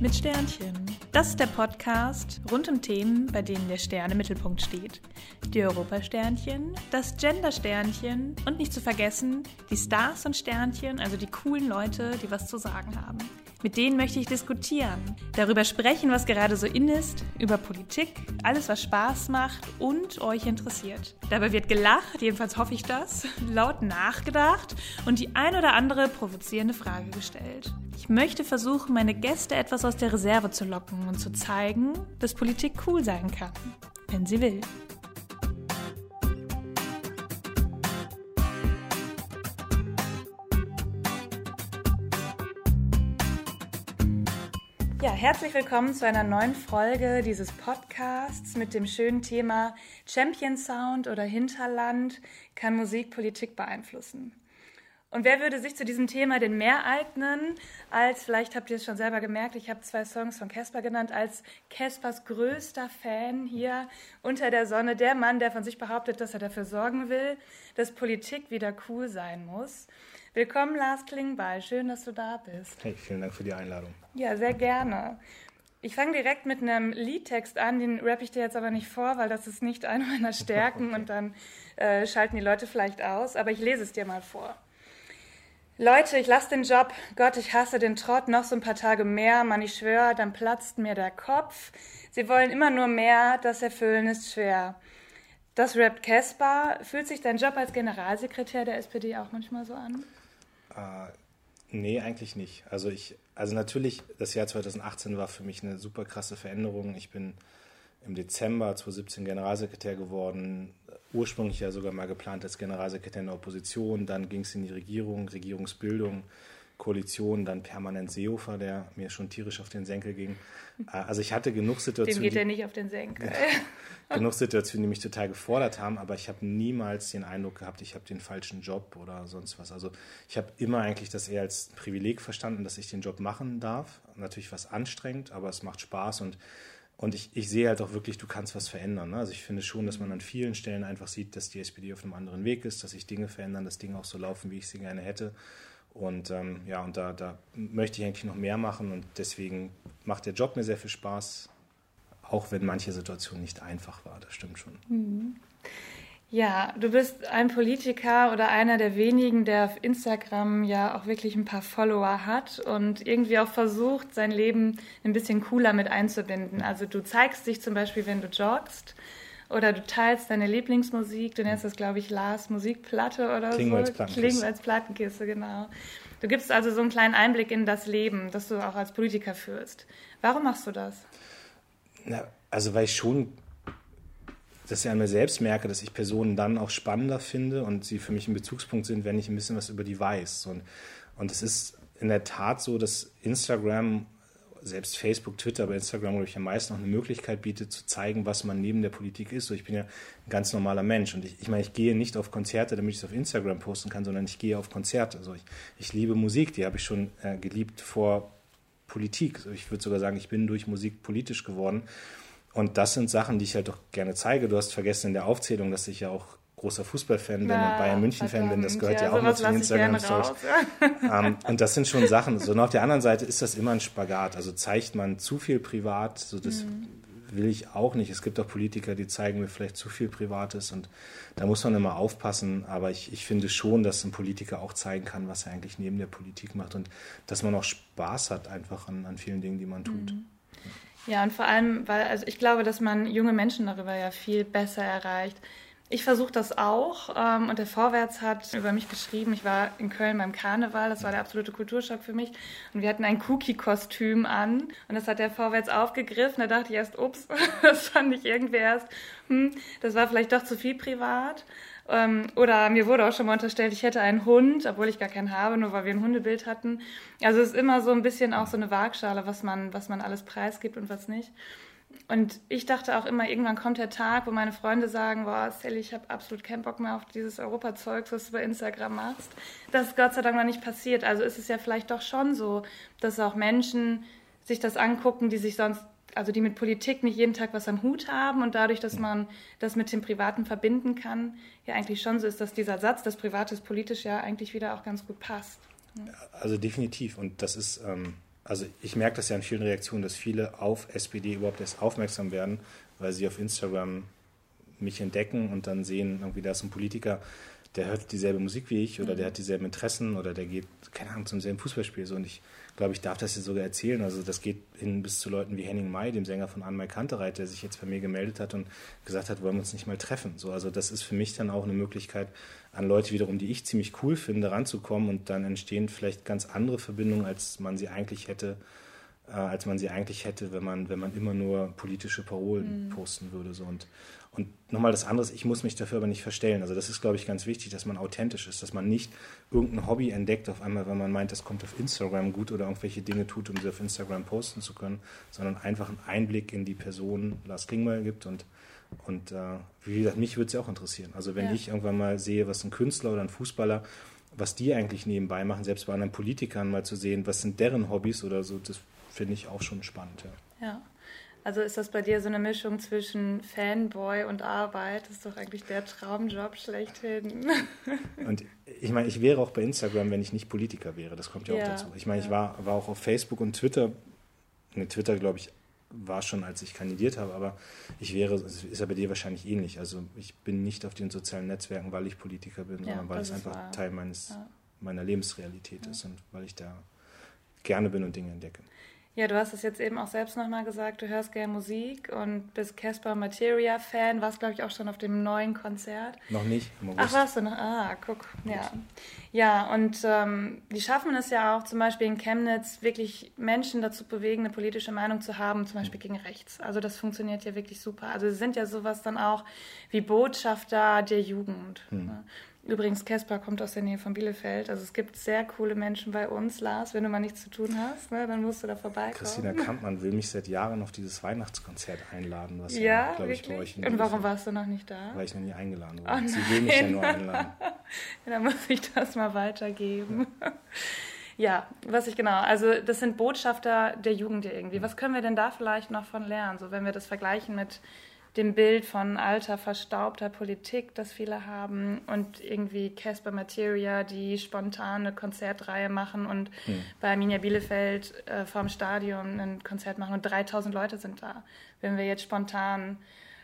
mit Sternchen. Das ist der Podcast rund um Themen, bei denen der Stern im Mittelpunkt steht. Die Europasternchen, das Gender-Sternchen und nicht zu vergessen die Stars und Sternchen, also die coolen Leute, die was zu sagen haben. Mit denen möchte ich diskutieren, darüber sprechen, was gerade so in ist, über Politik, alles, was Spaß macht und euch interessiert. Dabei wird gelacht, jedenfalls hoffe ich das, laut nachgedacht und die ein oder andere provozierende Frage gestellt. Ich möchte versuchen, meine Gäste etwas aus der Reserve zu locken und zu zeigen, dass Politik cool sein kann, wenn sie will. Ja, herzlich willkommen zu einer neuen Folge dieses Podcasts mit dem schönen Thema Champion Sound oder Hinterland kann Musik Politik beeinflussen. Und wer würde sich zu diesem Thema denn mehr eignen, als, vielleicht habt ihr es schon selber gemerkt, ich habe zwei Songs von Casper genannt, als Caspers größter Fan hier unter der Sonne, der Mann, der von sich behauptet, dass er dafür sorgen will, dass Politik wieder cool sein muss. Willkommen, Lars Klingbeil. Schön, dass du da bist. Hey, vielen Dank für die Einladung. Ja, sehr gerne. Ich fange direkt mit einem Liedtext an, den rappe ich dir jetzt aber nicht vor, weil das ist nicht eine meiner Stärken okay. und dann äh, schalten die Leute vielleicht aus, aber ich lese es dir mal vor. Leute, ich lasse den Job. Gott, ich hasse den Trott. Noch so ein paar Tage mehr. Mann, ich schwöre, dann platzt mir der Kopf. Sie wollen immer nur mehr. Das Erfüllen ist schwer. Das rappt Caspar. Fühlt sich dein Job als Generalsekretär der SPD auch manchmal so an? Äh, nee, eigentlich nicht. Also ich, also natürlich, das Jahr 2018 war für mich eine super krasse Veränderung. Ich bin im Dezember 2017 Generalsekretär geworden ursprünglich ja sogar mal geplant als Generalsekretär in der Opposition, dann ging es in die Regierung, Regierungsbildung, Koalition, dann permanent Seehofer, der mir schon tierisch auf den Senkel ging. Äh, also ich hatte genug Situationen. Dem geht er nicht auf den Senkel. genug Situationen, die mich total gefordert haben, aber ich habe niemals den Eindruck gehabt, ich habe den falschen Job oder sonst was. Also ich habe immer eigentlich das eher als Privileg verstanden, dass ich den Job machen darf. Natürlich was anstrengend, aber es macht Spaß und und ich, ich sehe halt auch wirklich, du kannst was verändern. Ne? Also ich finde schon, dass man an vielen Stellen einfach sieht, dass die SPD auf einem anderen Weg ist, dass sich Dinge verändern, dass Dinge auch so laufen, wie ich sie gerne hätte. Und ähm, ja, und da, da möchte ich eigentlich noch mehr machen und deswegen macht der Job mir sehr viel Spaß, auch wenn manche Situationen nicht einfach war, das stimmt schon. Mhm. Ja, du bist ein Politiker oder einer der wenigen, der auf Instagram ja auch wirklich ein paar Follower hat und irgendwie auch versucht, sein Leben ein bisschen cooler mit einzubinden. Also du zeigst dich zum Beispiel, wenn du joggst oder du teilst deine Lieblingsmusik. Du nennst das, glaube ich, Lars Musikplatte oder Klingen so. Als Plattenkiste. Klingen als Plattenkiste, genau. Du gibst also so einen kleinen Einblick in das Leben, das du auch als Politiker führst. Warum machst du das? Na, also weil ich schon dass ich an mir selbst merke, dass ich Personen dann auch spannender finde und sie für mich ein Bezugspunkt sind, wenn ich ein bisschen was über die weiß. Und, und es ist in der Tat so, dass Instagram, selbst Facebook, Twitter, aber Instagram, glaube ich, am meisten noch eine Möglichkeit bietet, zu zeigen, was man neben der Politik ist. So, ich bin ja ein ganz normaler Mensch und ich, ich meine, ich gehe nicht auf Konzerte, damit ich es auf Instagram posten kann, sondern ich gehe auf Konzerte. Also ich, ich liebe Musik, die habe ich schon äh, geliebt vor Politik. Ich würde sogar sagen, ich bin durch Musik politisch geworden. Und das sind Sachen, die ich halt doch gerne zeige. Du hast vergessen in der Aufzählung, dass ich ja auch großer Fußballfan bin und Bayern München-Fan bin. Das gehört ja, ja auch noch zu den Instagram-Stories. ähm, und das sind schon Sachen. So, und auf der anderen Seite ist das immer ein Spagat. Also zeigt man zu viel privat, so das mhm. will ich auch nicht. Es gibt auch Politiker, die zeigen mir vielleicht zu viel Privates und da muss man immer aufpassen. Aber ich, ich finde schon, dass ein Politiker auch zeigen kann, was er eigentlich neben der Politik macht und dass man auch Spaß hat einfach an, an vielen Dingen, die man tut. Mhm. Ja, und vor allem, weil also ich glaube, dass man junge Menschen darüber ja viel besser erreicht. Ich versuche das auch ähm, und der Vorwärts hat über mich geschrieben. Ich war in Köln beim Karneval, das war der absolute Kulturschock für mich. Und wir hatten ein Cookie-Kostüm an und das hat der Vorwärts aufgegriffen. Da dachte ich erst, ups, das fand ich irgendwie erst, hm, das war vielleicht doch zu viel privat. Ähm, oder mir wurde auch schon mal unterstellt, ich hätte einen Hund, obwohl ich gar keinen habe, nur weil wir ein Hundebild hatten. Also es ist immer so ein bisschen auch so eine Waagschale, was man, was man alles preisgibt und was nicht. Und ich dachte auch immer, irgendwann kommt der Tag, wo meine Freunde sagen, boah, Sally, ich habe absolut keinen Bock mehr auf dieses Europazeug, was du bei Instagram machst. Das ist Gott sei Dank noch nicht passiert. Also ist es ja vielleicht doch schon so, dass auch Menschen sich das angucken, die sich sonst also die mit Politik nicht jeden Tag was am Hut haben und dadurch, dass man das mit dem Privaten verbinden kann, ja eigentlich schon so ist, dass dieser Satz, das Private ist politisch, ja eigentlich wieder auch ganz gut passt. Also definitiv. Und das ist, ähm, also ich merke das ja in vielen Reaktionen, dass viele auf SPD überhaupt erst aufmerksam werden, weil sie auf Instagram mich entdecken und dann sehen, irgendwie da ist ein Politiker, der hört dieselbe Musik wie ich oder mhm. der hat dieselben Interessen oder der geht, keine Ahnung, zum selben Fußballspiel. So, und ich glaube, ich darf das hier sogar erzählen. Also das geht hin bis zu Leuten wie Henning May, dem Sänger von Anmai Kantereit, der sich jetzt bei mir gemeldet hat und gesagt hat, wollen wir uns nicht mal treffen. So, also das ist für mich dann auch eine Möglichkeit, an Leute wiederum, die ich ziemlich cool finde, ranzukommen und dann entstehen vielleicht ganz andere Verbindungen, als man sie eigentlich hätte, äh, als man sie eigentlich hätte, wenn man, wenn man immer nur politische Parolen mhm. posten würde. So. Und und nochmal das andere, ich muss mich dafür aber nicht verstellen. Also das ist, glaube ich, ganz wichtig, dass man authentisch ist, dass man nicht irgendein Hobby entdeckt auf einmal, wenn man meint, das kommt auf Instagram gut oder irgendwelche Dinge tut, um sie auf Instagram posten zu können, sondern einfach einen Einblick in die Person Lars Klingbeil gibt und und äh, wie gesagt, mich würde es ja auch interessieren. Also wenn ja. ich irgendwann mal sehe, was ein Künstler oder ein Fußballer, was die eigentlich nebenbei machen, selbst bei anderen Politikern mal zu sehen, was sind deren Hobbys oder so, das finde ich auch schon spannend. Ja. ja. Also ist das bei dir so eine Mischung zwischen Fanboy und Arbeit? Das ist doch eigentlich der Traumjob schlechthin. Und ich meine, ich wäre auch bei Instagram, wenn ich nicht Politiker wäre. Das kommt ja, ja auch dazu. Ich meine, ja. ich war, war auch auf Facebook und Twitter. Ne, Twitter, glaube ich, war schon, als ich kandidiert habe, aber ich wäre, ist ja bei dir wahrscheinlich ähnlich. Also ich bin nicht auf den sozialen Netzwerken, weil ich Politiker bin, ja, sondern weil es einfach wahr. Teil meines, meiner Lebensrealität ist und weil ich da gerne bin und Dinge entdecke. Ja, du hast es jetzt eben auch selbst nochmal gesagt, du hörst gerne Musik und bist Casper Materia Fan, warst glaube ich auch schon auf dem neuen Konzert. Noch nicht. Ach, warst du noch? Ah, guck, ja. Ja, und ähm, die schaffen es ja auch zum Beispiel in Chemnitz wirklich Menschen dazu bewegen, eine politische Meinung zu haben, zum Beispiel gegen rechts. Also das funktioniert ja wirklich super. Also sie sind ja sowas dann auch wie Botschafter der Jugend. Hm. Ne? Übrigens, Caspar kommt aus der Nähe von Bielefeld. Also es gibt sehr coole Menschen bei uns, Lars. Wenn du mal nichts zu tun hast, ne, dann musst du da vorbeikommen. Christina Kampmann will mich seit Jahren auf dieses Weihnachtskonzert einladen. Was ja, glaube ich, bei euch in Und warum warst du noch nicht da? Weil ich noch nie eingeladen wurde. Oh, Sie will mich ja nur einladen. ja, dann muss ich das mal weitergeben. Ja, was ich genau, also das sind Botschafter der Jugend irgendwie. Was können wir denn da vielleicht noch von lernen? So, wenn wir das vergleichen mit dem Bild von alter, verstaubter Politik, das viele haben und irgendwie Casper Materia, die spontane Konzertreihe machen und hm. bei Arminia Bielefeld äh, vorm Stadion ein Konzert machen und 3000 Leute sind da. Wenn wir jetzt spontan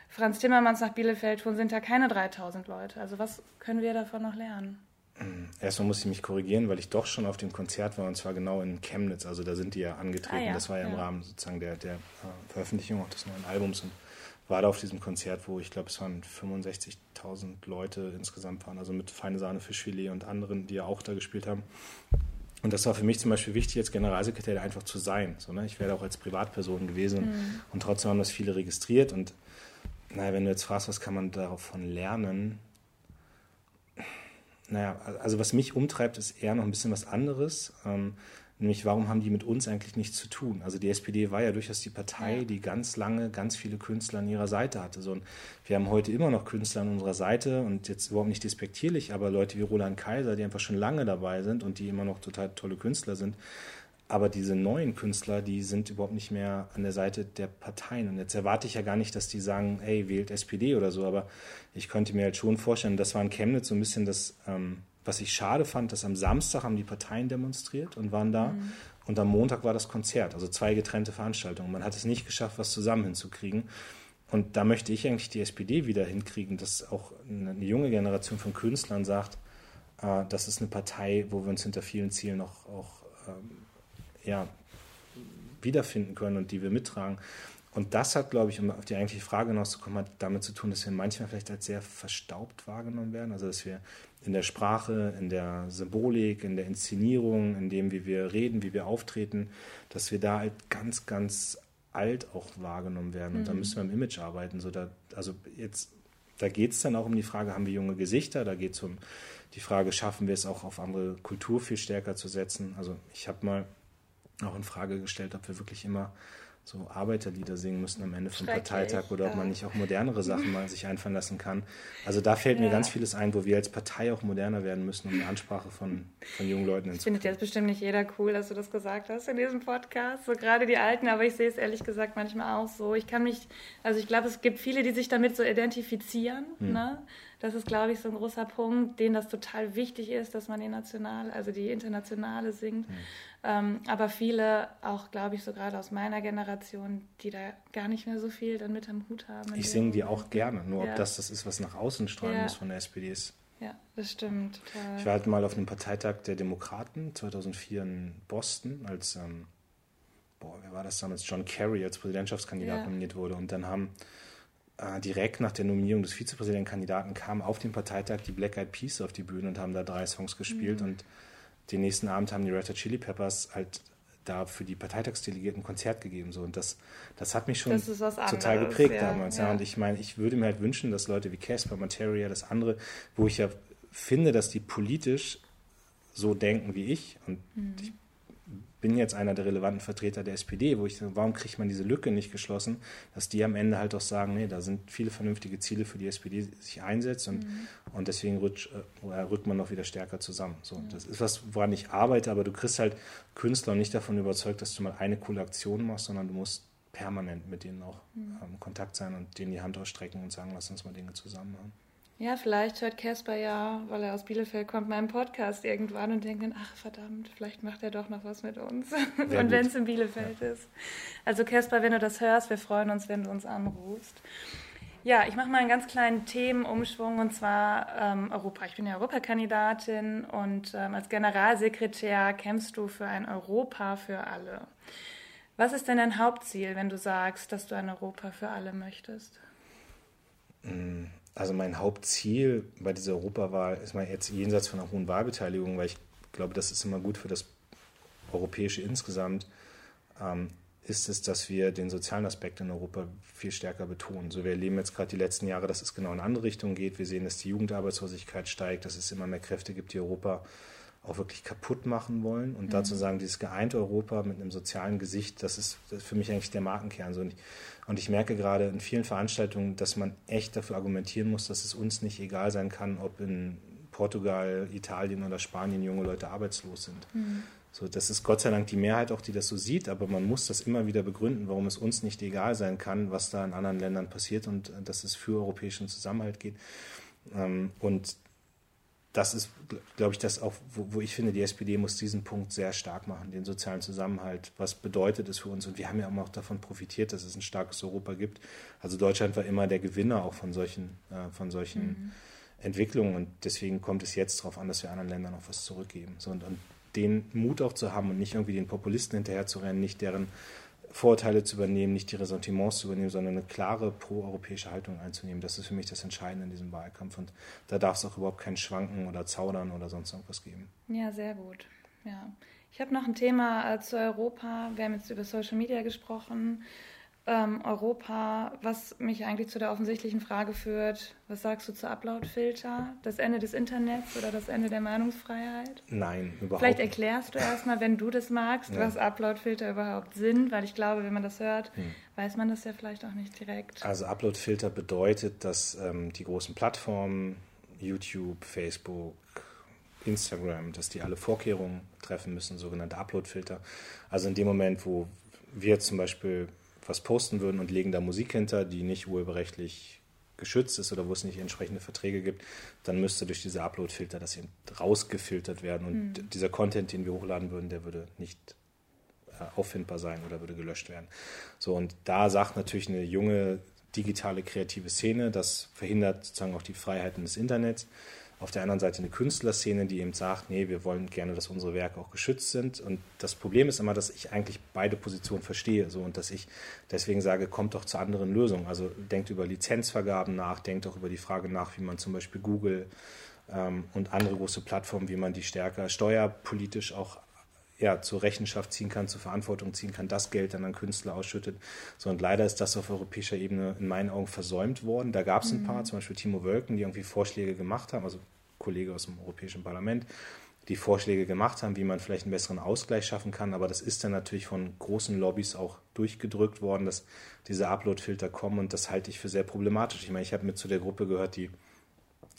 Franz Timmermans nach Bielefeld tun, sind da keine 3000 Leute. Also was können wir davon noch lernen? Hm, erstmal muss ich mich korrigieren, weil ich doch schon auf dem Konzert war und zwar genau in Chemnitz. Also da sind die ja angetreten. Ah, ja. Das war ja, ja, im Rahmen sozusagen der, der uh, Veröffentlichung auch des neuen Albums. Und war da auf diesem Konzert, wo ich glaube, es waren 65.000 Leute insgesamt waren, also mit Feine Sahne, Fischfilet und anderen, die ja auch da gespielt haben. Und das war für mich zum Beispiel wichtig, als Generalsekretär einfach zu sein. So, ne? Ich wäre auch als Privatperson gewesen mhm. und trotzdem haben das viele registriert. Und naja, wenn du jetzt fragst, was kann man davon lernen? Naja, also was mich umtreibt, ist eher noch ein bisschen was anderes. Ähm, Nämlich, warum haben die mit uns eigentlich nichts zu tun? Also die SPD war ja durchaus die Partei, die ganz lange ganz viele Künstler an ihrer Seite hatte. So, und wir haben heute immer noch Künstler an unserer Seite und jetzt überhaupt nicht despektierlich, aber Leute wie Roland Kaiser, die einfach schon lange dabei sind und die immer noch total tolle Künstler sind. Aber diese neuen Künstler, die sind überhaupt nicht mehr an der Seite der Parteien. Und jetzt erwarte ich ja gar nicht, dass die sagen, hey, wählt SPD oder so. Aber ich könnte mir halt schon vorstellen, das war in Chemnitz so ein bisschen das, ähm, was ich schade fand, dass am Samstag haben die Parteien demonstriert und waren da. Mhm. Und am Montag war das Konzert, also zwei getrennte Veranstaltungen. Man hat es nicht geschafft, was zusammen hinzukriegen. Und da möchte ich eigentlich die SPD wieder hinkriegen, dass auch eine junge Generation von Künstlern sagt, äh, das ist eine Partei, wo wir uns hinter vielen Zielen auch, auch ähm, ja, wiederfinden können und die wir mittragen. Und das hat, glaube ich, um auf die eigentliche Frage hinauszukommen, hat damit zu tun, dass wir manchmal vielleicht als sehr verstaubt wahrgenommen werden. Also dass wir in der Sprache, in der Symbolik, in der Inszenierung, in dem, wie wir reden, wie wir auftreten, dass wir da halt ganz, ganz alt auch wahrgenommen werden. Und mhm. da müssen wir im Image arbeiten. So da, also jetzt, da geht es dann auch um die Frage, haben wir junge Gesichter? Da geht es um die Frage, schaffen wir es auch auf andere Kultur viel stärker zu setzen? Also ich habe mal auch in Frage gestellt, ob wir wirklich immer so Arbeiterlieder singen müssen am Ende vom Parteitag oder ob man nicht auch modernere Sachen mal sich einfallen lassen kann. Also da fällt ja. mir ganz vieles ein, wo wir als Partei auch moderner werden müssen, um die Ansprache von, von jungen Leuten Das findet jetzt bestimmt nicht jeder cool, dass du das gesagt hast in diesem Podcast, so gerade die Alten, aber ich sehe es ehrlich gesagt manchmal auch so. Ich kann mich, also ich glaube, es gibt viele, die sich damit so identifizieren, hm. ne? Das ist, glaube ich, so ein großer Punkt, denen das total wichtig ist, dass man die nationale, also die internationale singt. Mhm. Ähm, aber viele, auch glaube ich, so gerade aus meiner Generation, die da gar nicht mehr so viel dann mit am Hut haben. Ich singe die auch gerne, nur ja. ob das das ist, was nach außen strahlen ja. muss von der SPD ist. Ja, das stimmt. Total. Ich war halt mal auf einem Parteitag der Demokraten 2004 in Boston, als, ähm, boah, wer war das damals? John Kerry als Präsidentschaftskandidat ja. nominiert wurde. Und dann haben direkt nach der Nominierung des Vizepräsidentenkandidaten kamen auf dem Parteitag die Black Eyed Peas auf die Bühne und haben da drei Songs gespielt mhm. und den nächsten Abend haben die Red Hot Chili Peppers halt da für die Parteitagsdelegierten ein Konzert gegeben. So. Und das, das hat mich schon total geprägt ja, damals. Ja. ja. Und ich meine, ich würde mir halt wünschen, dass Leute wie Casper, Materia, das andere, wo ich ja finde, dass die politisch so denken wie ich, und mhm. ich bin jetzt einer der relevanten Vertreter der SPD, wo ich sage, warum kriegt man diese Lücke nicht geschlossen, dass die am Ende halt auch sagen, nee, da sind viele vernünftige Ziele für die SPD, die sich einsetzt und, mhm. und deswegen rückt, äh, rückt man noch wieder stärker zusammen. So, mhm. Das ist was, woran ich arbeite, aber du kriegst halt Künstler nicht davon überzeugt, dass du mal eine coole Aktion machst, sondern du musst permanent mit denen auch mhm. in Kontakt sein und denen die Hand ausstrecken und sagen, lass uns mal Dinge zusammen machen. Ja, vielleicht hört Casper ja, weil er aus Bielefeld kommt, meinen Podcast irgendwann und denkt dann, ach verdammt, vielleicht macht er doch noch was mit uns. Sehr und wenn es in Bielefeld ja. ist. Also Casper, wenn du das hörst, wir freuen uns, wenn du uns anrufst. Ja, ich mache mal einen ganz kleinen Themenumschwung und zwar ähm, Europa. Ich bin ja Europakandidatin und ähm, als Generalsekretär kämpfst du für ein Europa für alle. Was ist denn dein Hauptziel, wenn du sagst, dass du ein Europa für alle möchtest? Also mein Hauptziel bei dieser Europawahl ist mal jetzt jenseits von einer hohen Wahlbeteiligung, weil ich glaube, das ist immer gut für das Europäische insgesamt, ähm, ist es, dass wir den sozialen Aspekt in Europa viel stärker betonen. So, wir erleben jetzt gerade die letzten Jahre, dass es genau in eine andere Richtung geht. Wir sehen, dass die Jugendarbeitslosigkeit steigt, dass es immer mehr Kräfte gibt, die Europa auch wirklich kaputt machen wollen. Und mhm. dazu sagen, dieses geeinte Europa mit einem sozialen Gesicht, das ist, das ist für mich eigentlich der Markenkern. So, und, ich, und ich merke gerade in vielen Veranstaltungen, dass man echt dafür argumentieren muss, dass es uns nicht egal sein kann, ob in Portugal, Italien oder Spanien junge Leute arbeitslos sind. Mhm. So, das ist Gott sei Dank die Mehrheit auch, die das so sieht, aber man muss das immer wieder begründen, warum es uns nicht egal sein kann, was da in anderen Ländern passiert und äh, dass es für europäischen Zusammenhalt geht. Ähm, und das ist, glaube ich, das auch, wo, wo, ich finde, die SPD muss diesen Punkt sehr stark machen, den sozialen Zusammenhalt. Was bedeutet es für uns? Und wir haben ja auch davon profitiert, dass es ein starkes Europa gibt. Also Deutschland war immer der Gewinner auch von solchen, äh, von solchen mhm. Entwicklungen. Und deswegen kommt es jetzt darauf an, dass wir anderen Ländern auch was zurückgeben. So, und, und den Mut auch zu haben und nicht irgendwie den Populisten hinterher zu rennen, nicht deren Vorurteile zu übernehmen, nicht die Ressentiments zu übernehmen, sondern eine klare pro-europäische Haltung einzunehmen. Das ist für mich das Entscheidende in diesem Wahlkampf. Und da darf es auch überhaupt kein Schwanken oder Zaudern oder sonst irgendwas geben. Ja, sehr gut. Ja. Ich habe noch ein Thema äh, zu Europa. Wir haben jetzt über Social Media gesprochen ähm, Europa, was mich eigentlich zu der offensichtlichen Frage führt, was sagst du zu Uploadfilter? Das Ende des Internets oder das Ende der Meinungsfreiheit? Nein, überhaupt Vielleicht erklärst du erstmal, wenn du das magst, ja. was Uploadfilter überhaupt sind, weil ich glaube, wenn man das hört, hm. weiß man das ja vielleicht auch nicht direkt. Also Uploadfilter bedeutet, dass ähm, die großen Plattformen, YouTube, Facebook, Instagram, dass die alle Vorkehrungen treffen müssen, sogenannte Uploadfilter. Also in dem Moment, wo wir zum Beispiel was posten würden und legen da Musik hinter, die nicht urheberrechtlich geschützt ist oder wo es nicht entsprechende Verträge gibt, dann müsste durch diese Upload-Filter das eben rausgefiltert werden und mhm. dieser Content, den wir hochladen würden, der würde nicht äh, auffindbar sein oder würde gelöscht werden. So und da sagt natürlich eine junge digitale kreative Szene, das verhindert sozusagen auch die Freiheiten des Internets auf der anderen Seite eine Künstlerszene, die eben sagt, nee, wir wollen gerne, dass unsere Werke auch geschützt sind. Und das Problem ist immer, dass ich eigentlich beide Positionen verstehe so, und dass ich deswegen sage, kommt doch zu anderen Lösungen. Also denkt über Lizenzvergaben nach, denkt auch über die Frage nach, wie man zum Beispiel Google ähm, und andere große Plattformen, wie man die stärker steuerpolitisch auch ja, zur Rechenschaft ziehen kann, zur Verantwortung ziehen kann, das Geld dann an Künstler ausschüttet. So, und leider ist das auf europäischer Ebene in meinen Augen versäumt worden. Da gab es ein mhm. paar, zum Beispiel Timo Wölken, die irgendwie Vorschläge gemacht haben, also Kollege aus dem Europäischen Parlament, die Vorschläge gemacht haben, wie man vielleicht einen besseren Ausgleich schaffen kann. Aber das ist dann natürlich von großen Lobbys auch durchgedrückt worden, dass diese Upload-Filter kommen und das halte ich für sehr problematisch. Ich meine, ich habe mit zu der Gruppe gehört, die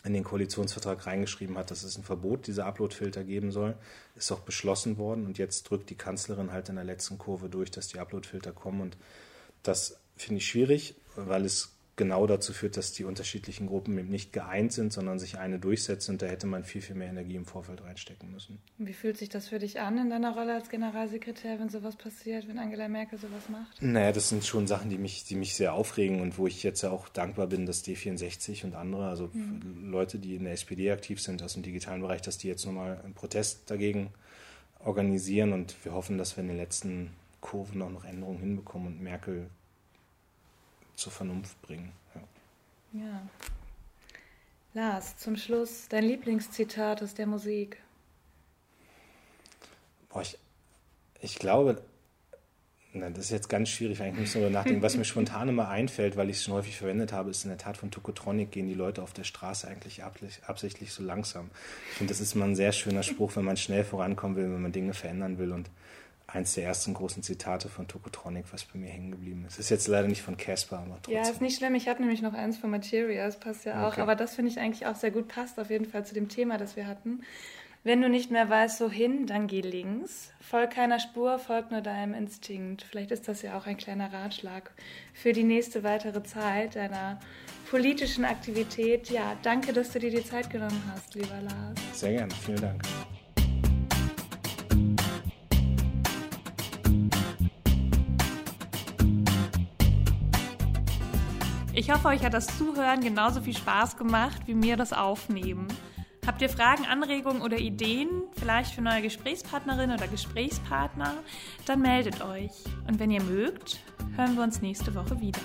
in den Koalitionsvertrag reingeschrieben hat, dass es ein Verbot dieser Upload-Filter geben soll. Ist auch beschlossen worden und jetzt drückt die Kanzlerin halt in der letzten Kurve durch, dass die Upload-Filter kommen und das finde ich schwierig, weil es genau dazu führt, dass die unterschiedlichen Gruppen eben nicht geeint sind, sondern sich eine durchsetzt und da hätte man viel, viel mehr Energie im Vorfeld reinstecken müssen. Wie fühlt sich das für dich an in deiner Rolle als Generalsekretär, wenn sowas passiert, wenn Angela Merkel sowas macht? Naja, das sind schon Sachen, die mich, die mich sehr aufregen und wo ich jetzt ja auch dankbar bin, dass D64 und andere, also mhm. Leute, die in der SPD aktiv sind aus dem digitalen Bereich, dass die jetzt nochmal einen Protest dagegen organisieren und wir hoffen, dass wir in den letzten Kurven auch noch Änderungen hinbekommen und Merkel zur Vernunft bringen. Ja. ja. Lars, zum Schluss dein Lieblingszitat aus der Musik. Boah, ich, ich glaube, na, das ist jetzt ganz schwierig, weil ich muss darüber nachdenken. Was mir spontan immer einfällt, weil ich es schon häufig verwendet habe, ist in der Tat von Tokotronic gehen die Leute auf der Straße eigentlich absichtlich so langsam. Ich finde, das ist mal ein sehr schöner Spruch, wenn man schnell vorankommen will, wenn man Dinge verändern will und eins der ersten großen Zitate von Tokotronic, was bei mir hängen geblieben ist. Ist jetzt leider nicht von Casper, aber trotzdem. Ja, ist nicht schlimm. Ich hatte nämlich noch eins von Materia, das passt ja auch. Okay. Aber das finde ich eigentlich auch sehr gut, passt auf jeden Fall zu dem Thema, das wir hatten. Wenn du nicht mehr weißt, wohin, dann geh links. Folg keiner Spur, folg nur deinem Instinkt. Vielleicht ist das ja auch ein kleiner Ratschlag für die nächste weitere Zeit deiner politischen Aktivität. Ja, danke, dass du dir die Zeit genommen hast, lieber Lars. Sehr gerne, vielen Dank. Ich hoffe, euch hat das Zuhören genauso viel Spaß gemacht wie mir das Aufnehmen. Habt ihr Fragen, Anregungen oder Ideen, vielleicht für neue Gesprächspartnerin oder Gesprächspartner, dann meldet euch. Und wenn ihr mögt, hören wir uns nächste Woche wieder.